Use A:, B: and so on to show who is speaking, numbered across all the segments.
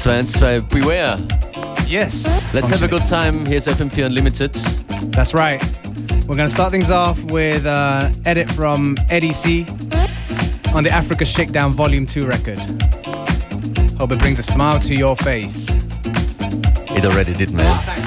A: 212 Beware.
B: Yes.
A: Let's have a good time. Here's FM4 Unlimited.
B: That's right. We're going to start things off with an edit from Eddie C on the Africa Shakedown Volume 2 record. Hope it brings a smile to your face.
A: It already did, man.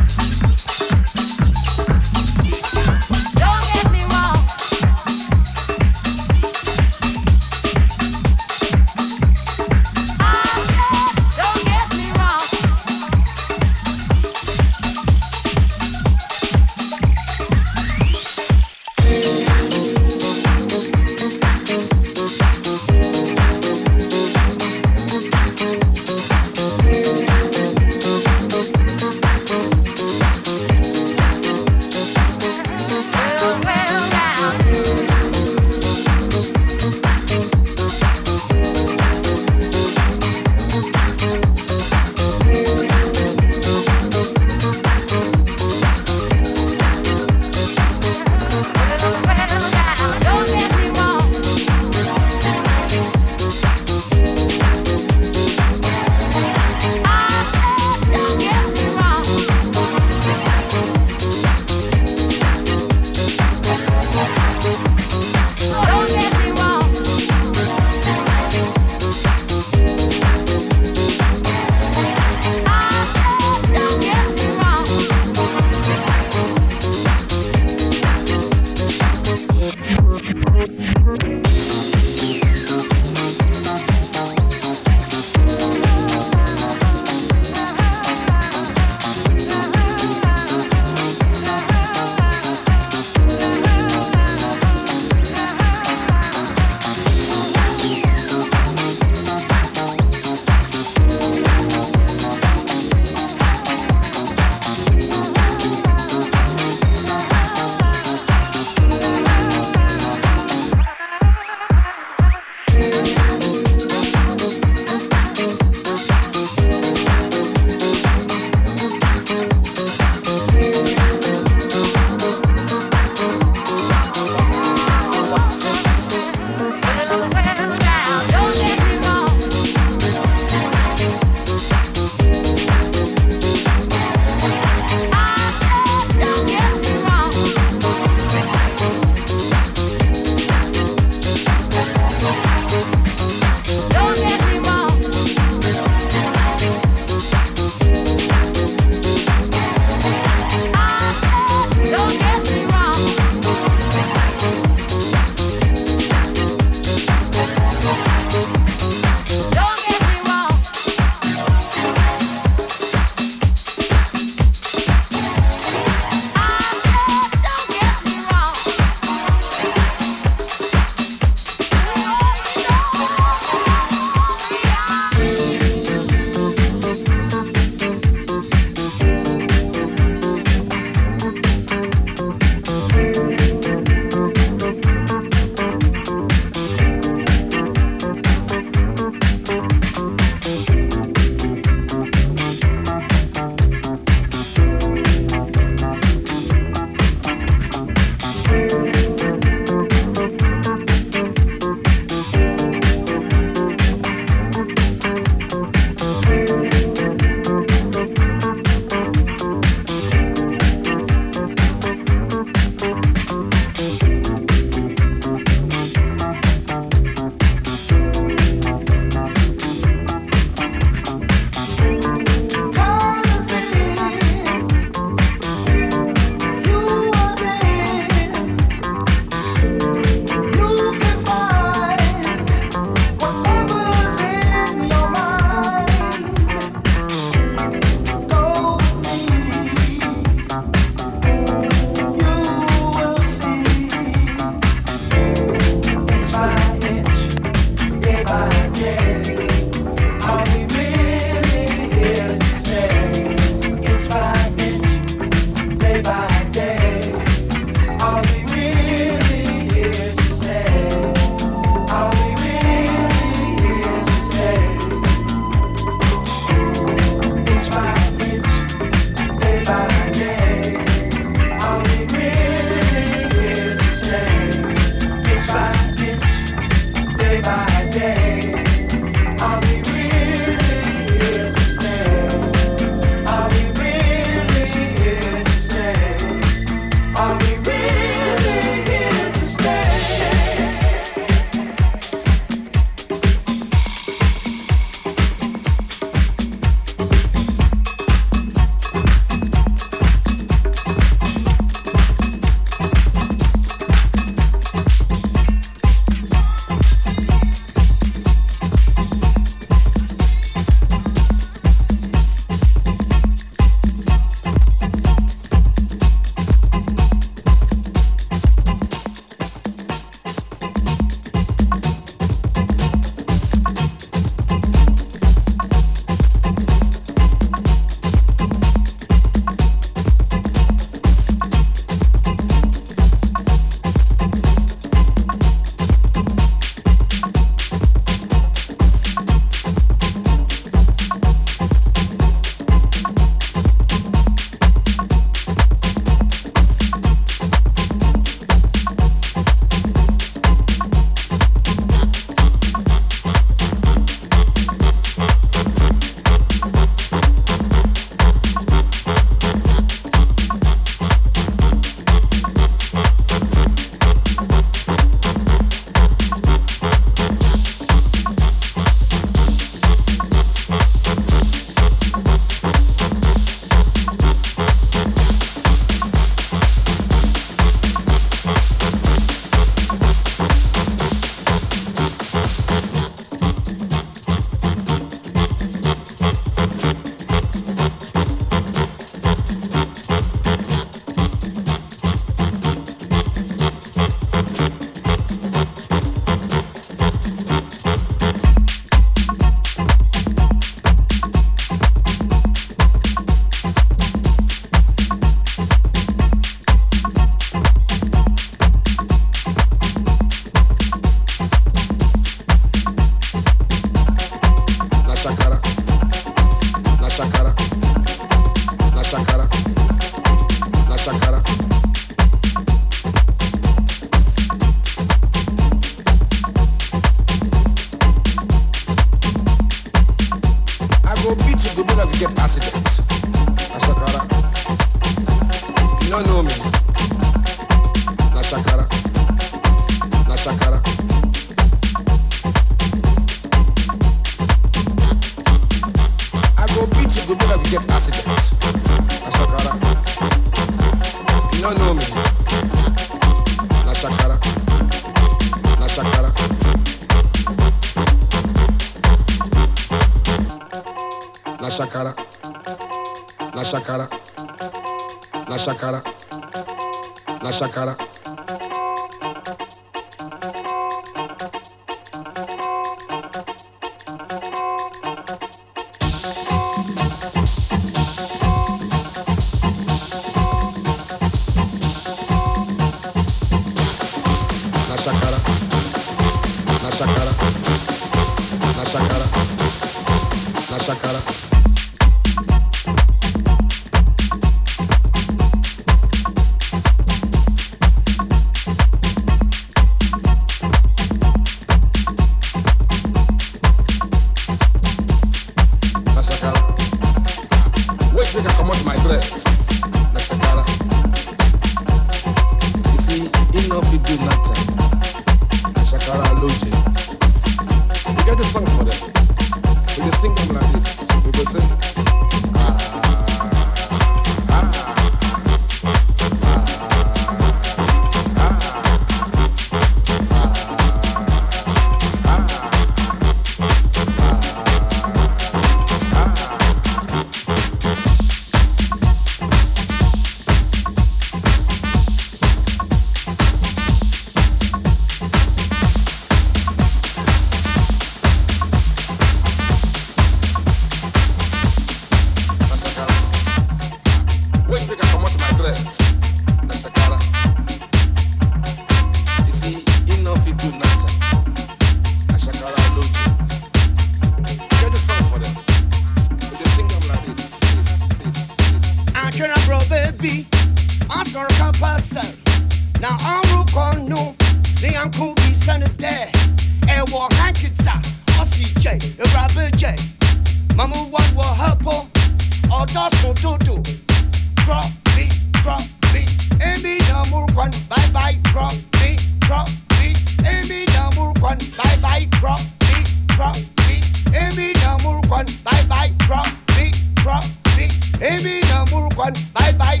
C: bye bye crop me crop me. Emi namur kwan. Bye bye crop me crop me. Emi namur kwan. Bye bye crop me crop me. Emi namur kwan. Bye bye.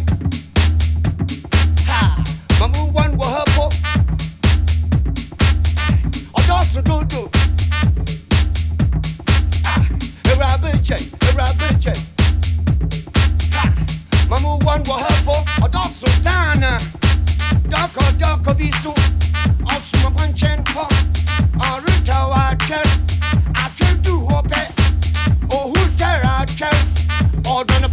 C: Ha mamu wan wo hapo odosu dudu ah erabiche erabiche ha mamu wan wo hapo odosu dana Doko doko bisu Osuma kwanchenko Orutawaken Akendu hope Ohuteraken Odona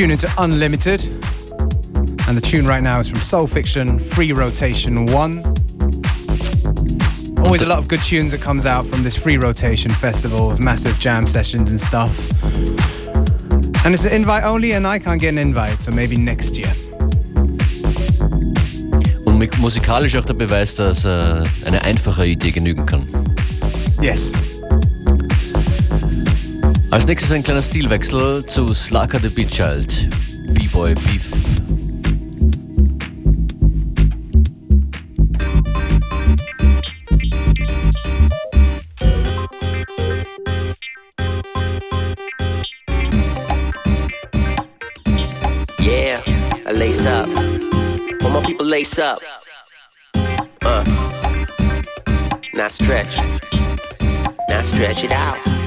B: tune into Unlimited. And the tune right now is from Soul Fiction, Free Rotation 1. Always a lot of good tunes that comes out from this free rotation festivals, massive jam sessions and stuff. And it's an invite only and I can't get an invite, so maybe next year.
A: Und musikalisch auch der Beweis, dass äh, eine einfache Idee genügen kann.
B: Yes.
A: Als nächstes ein kleiner Stilwechsel zu Slakah The Beatchild, B-Boy Beef.
D: Yeah, I lace up. My people lace up. Uh, now stretch. Now stretch it out.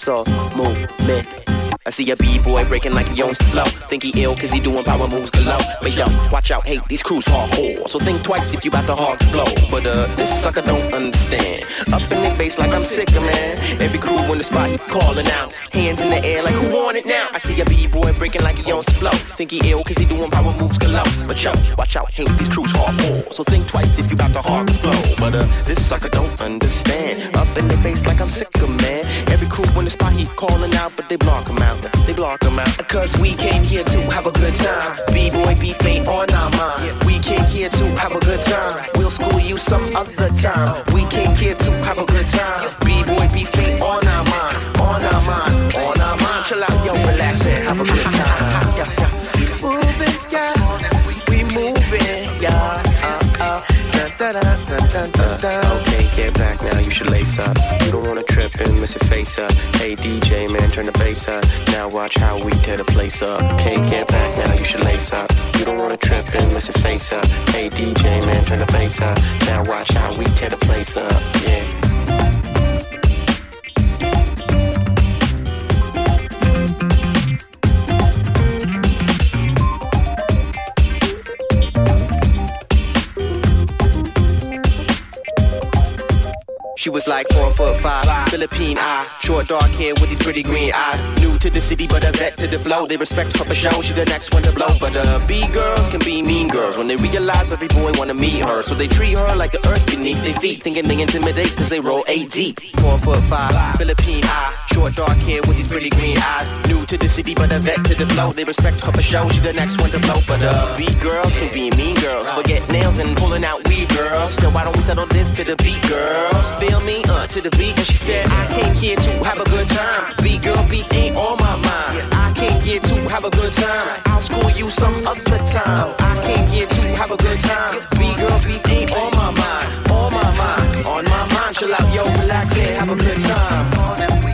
D: So movement. I see a b-boy breaking like he owns the flow. Think he ill cause he doing power moves below. But yo, watch out, hate these crews hardcore. So think twice if you about to hard flow. But uh, this sucker don't understand. Up in their face like I'm sick man. Every crew in the spot, he calling out. Hands in the air like who want it now? I see a b-boy breaking like he owns the flow. Think he ill cause he doing power moves below. But yo, watch out, hate these crews hardcore. So think twice if you about to hard flow. But uh, this sucker don't understand. Up in their face like I'm sick man. Every crew in the spot, he calling out, but they block him out. They block him out. Cause we came here to have a good time. B-boy beef ain't on our mind. We came here to have a good time. We'll school you some other time. We came here to have a good time. B-boy beef ain't on our mind. On our mind. On our mind. Chill out, yo, relax and have a good time. Yeah. Moving, yeah. We moving, yeah. Uh, uh. Dun. Get back now, you should lace up. You don't wanna trip and miss your face up. Hey DJ, man, turn the bass up. Now watch how we tear the place up. Okay, get back now, you should lace up. You don't wanna trip and miss your face up. Hey DJ, man, turn the bass up. Now watch how we tear the place up. Yeah. Philippine eye, short dark hair with these pretty green eyes. New to the city, but a vet to the flow. They respect her for show. She the next one to blow. But uh, B girls can be mean girls when they realize every boy wanna meet her. So they treat her like the earth beneath their feet, thinking they intimidate cause they roll eight deep. Four foot five, Philippine eye, short dark hair with these pretty green eyes. New to the city, but a vet to the flow. They respect her for show. She the next one to blow. But uh, B girls can be mean girls, forget nails and pulling out weed girls. So why don't we settle this to the beat girls? Feel me? Uh, to the beat. And she said, I came here to have a good time. Beat girl, beat ain't on my mind. I came here to have a good time. I'll school you some other time. I came here to have a good time. Beat girl, beat ain't on my mind. On my mind, on my mind. Chill out, yo, relax and have a good time.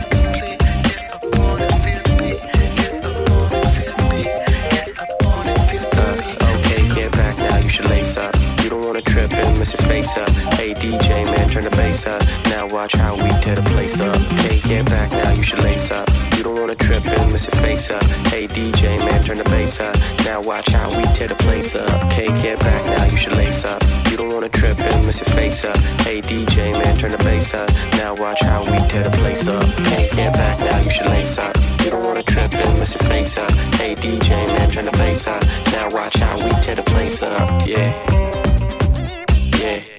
D: You should lace up. You don't wanna trip and miss your face up. Hey DJ, man, turn the bass up. Now watch how we tear the place up. Okay, get back now, you should lace up. You don't wanna trip and miss your face up. Hey DJ, man, turn the bass up. Now watch how we tear the place up. Okay, get back now, you should lace up. You don't wanna trip and miss your face up. Hey DJ, man, turn the bass up. Now watch how we tear the place up. Okay, get back now, you should lace up. You don't wanna trip and miss your face up. Hey DJ, turn the up. Now watch how we tear the place up. Yeah. Yeah.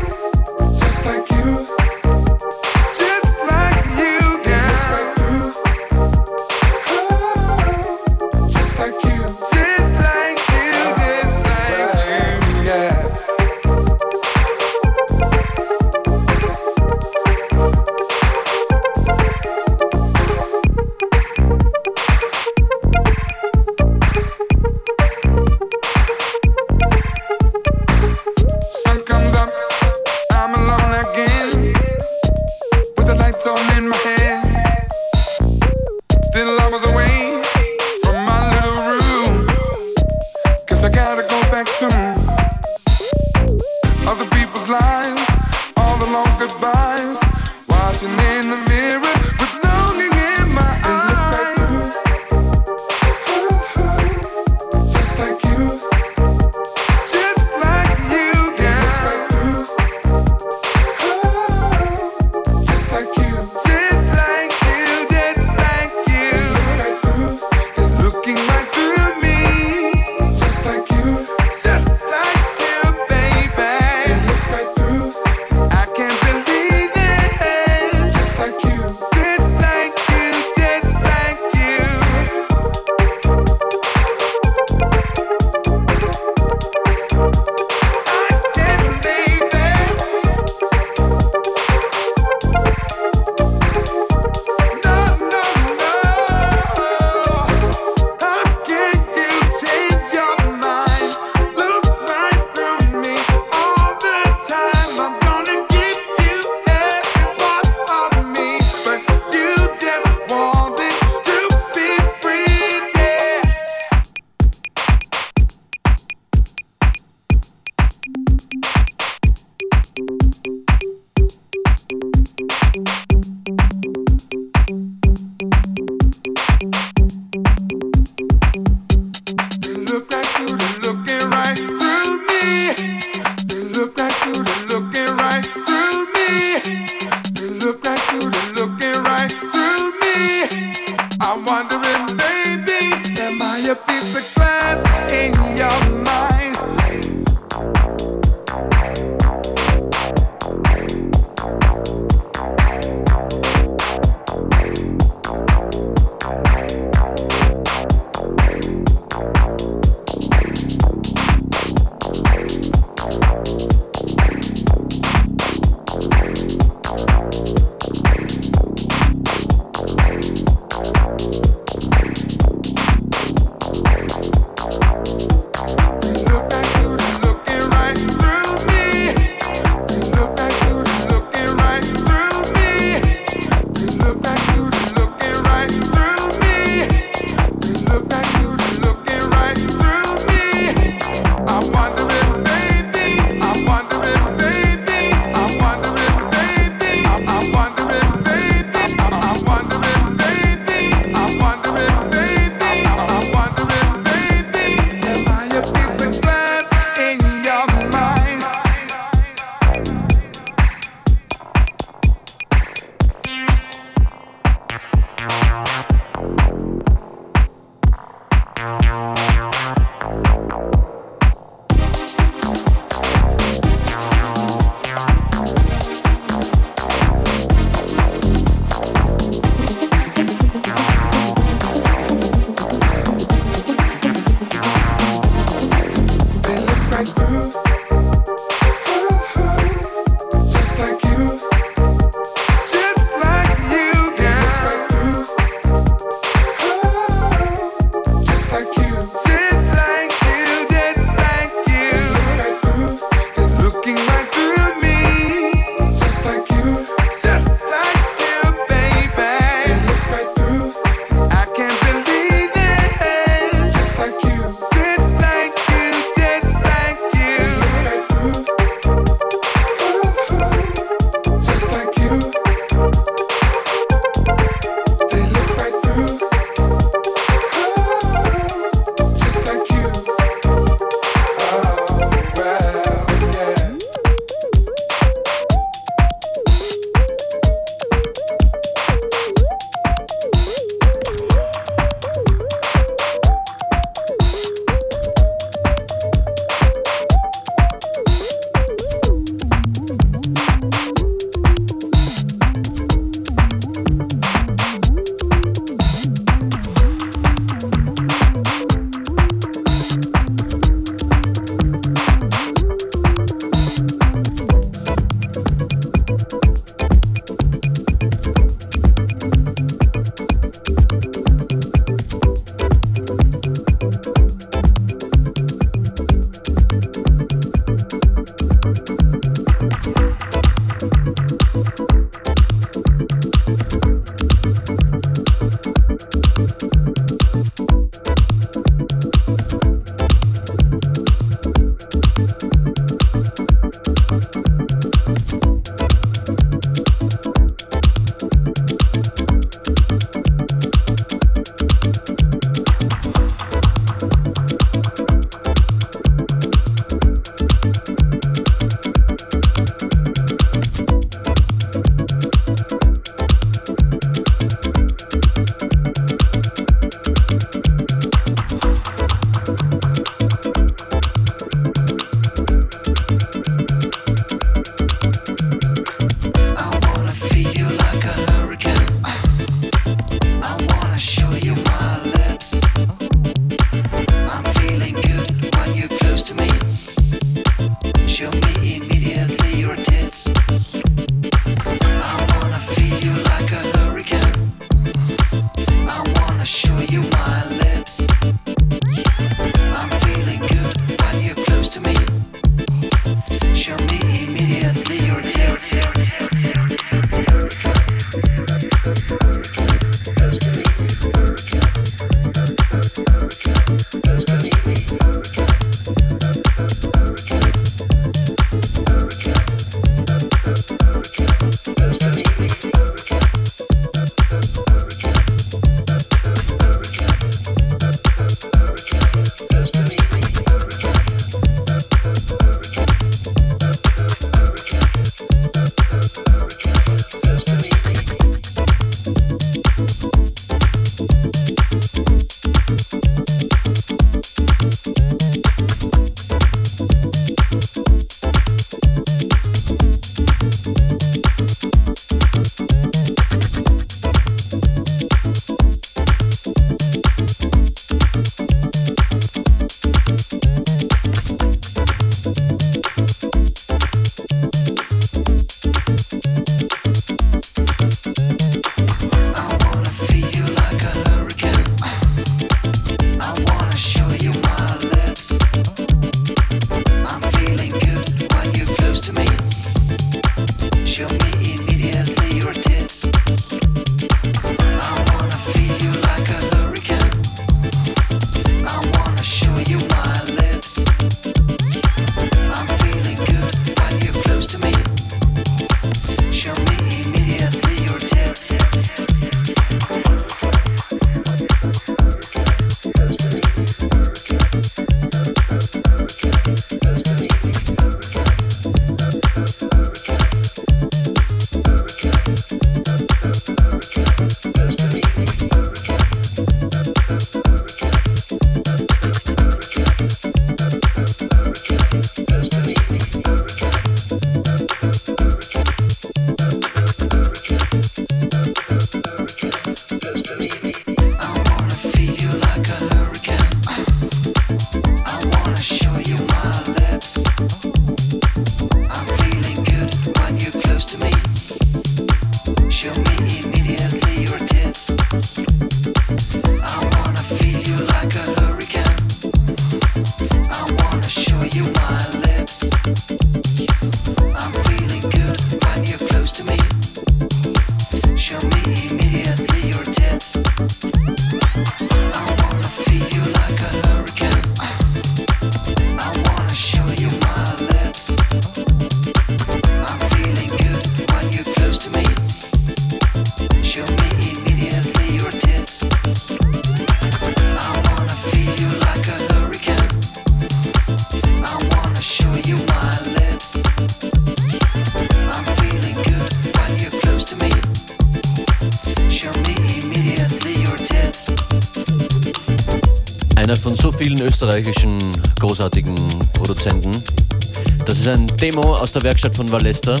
E: Aus der Werkstatt von Vallesta,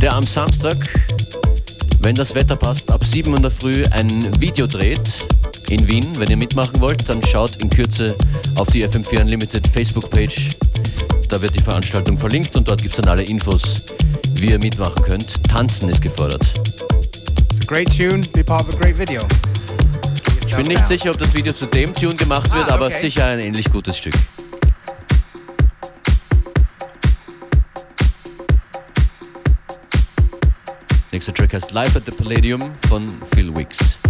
E: der am Samstag, wenn das Wetter passt, ab 7 Uhr in der Früh ein Video dreht in Wien. Wenn ihr mitmachen wollt, dann schaut in Kürze auf die FM4 Unlimited Facebook-Page. Da wird die Veranstaltung verlinkt und dort gibt es dann alle Infos, wie ihr mitmachen könnt. Tanzen ist gefordert.
B: It's a great tune, be part of a great video.
E: Ich bin nicht sicher, ob das Video zu dem Tune gemacht wird, ah, okay. aber sicher ein ähnlich gutes Stück. Nächster Track heißt Live at the Palladium von Phil Wicks.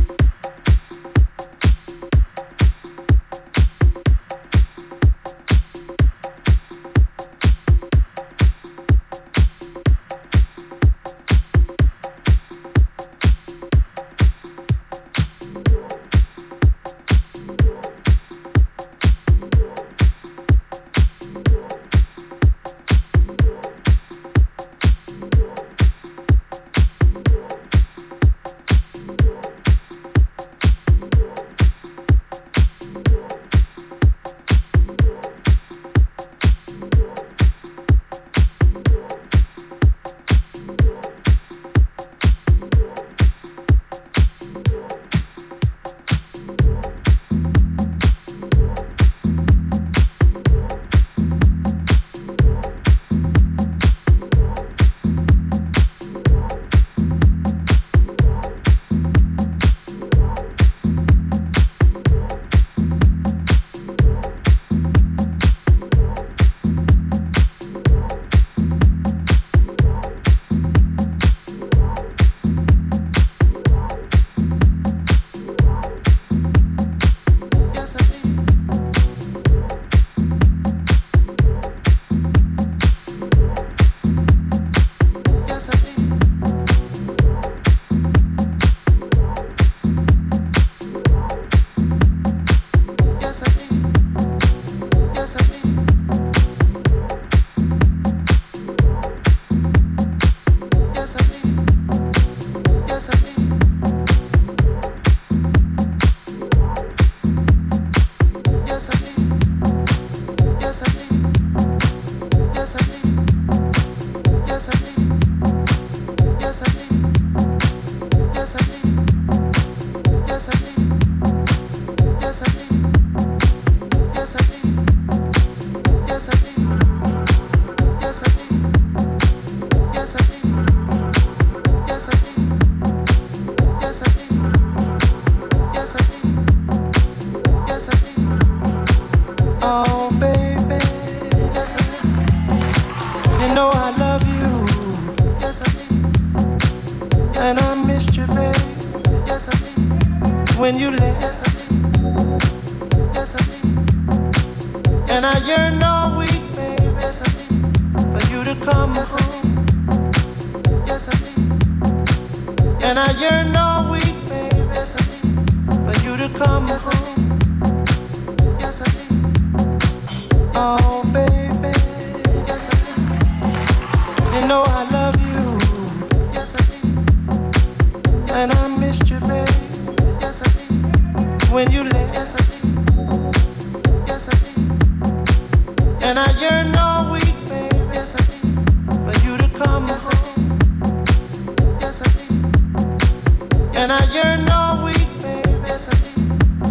F: And I yearn all week, babe. Yes, I do.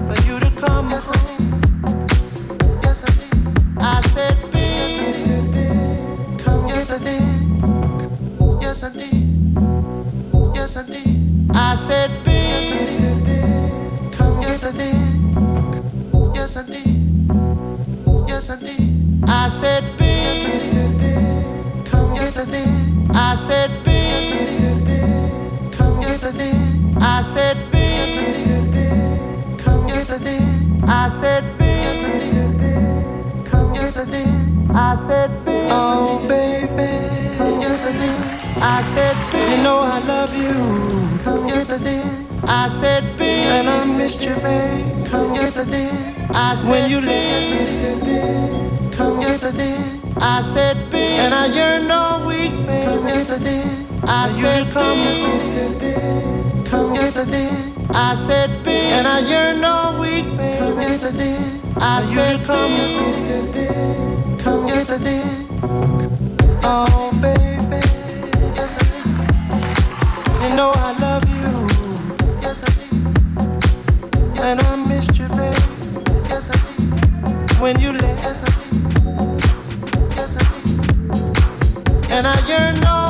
F: For you to come home. Yes, I do. I said, baby, come, yes I did, yes I did, yes I did. I said, baby, come, yes I did, yes I did, yes I did. I said, baby, come, yes I did. I said, baby, come, yes I did. I said, baby, come, yes I did. I said, yes I did. Yes, I did. I said, Oh, baby. Yes, I did. I said, You know I love you. Yes, I did. I said, And I missed you, babe. Yes, I did. I said, When you left. Yes, I did. I said, And I yearned all week, babe. Yes, I did. I said, Come, yes, I did. Yes, I said, And I yearned all week, babe. Yes, I said, Come, yes, I did. Come, yes, I did. Oh, baby. Yes, I did. You know I love you. Yes, I did. And I missed you, babe. Yes, I did. When you left. Yes, I did. Yes, I did. And I yearn all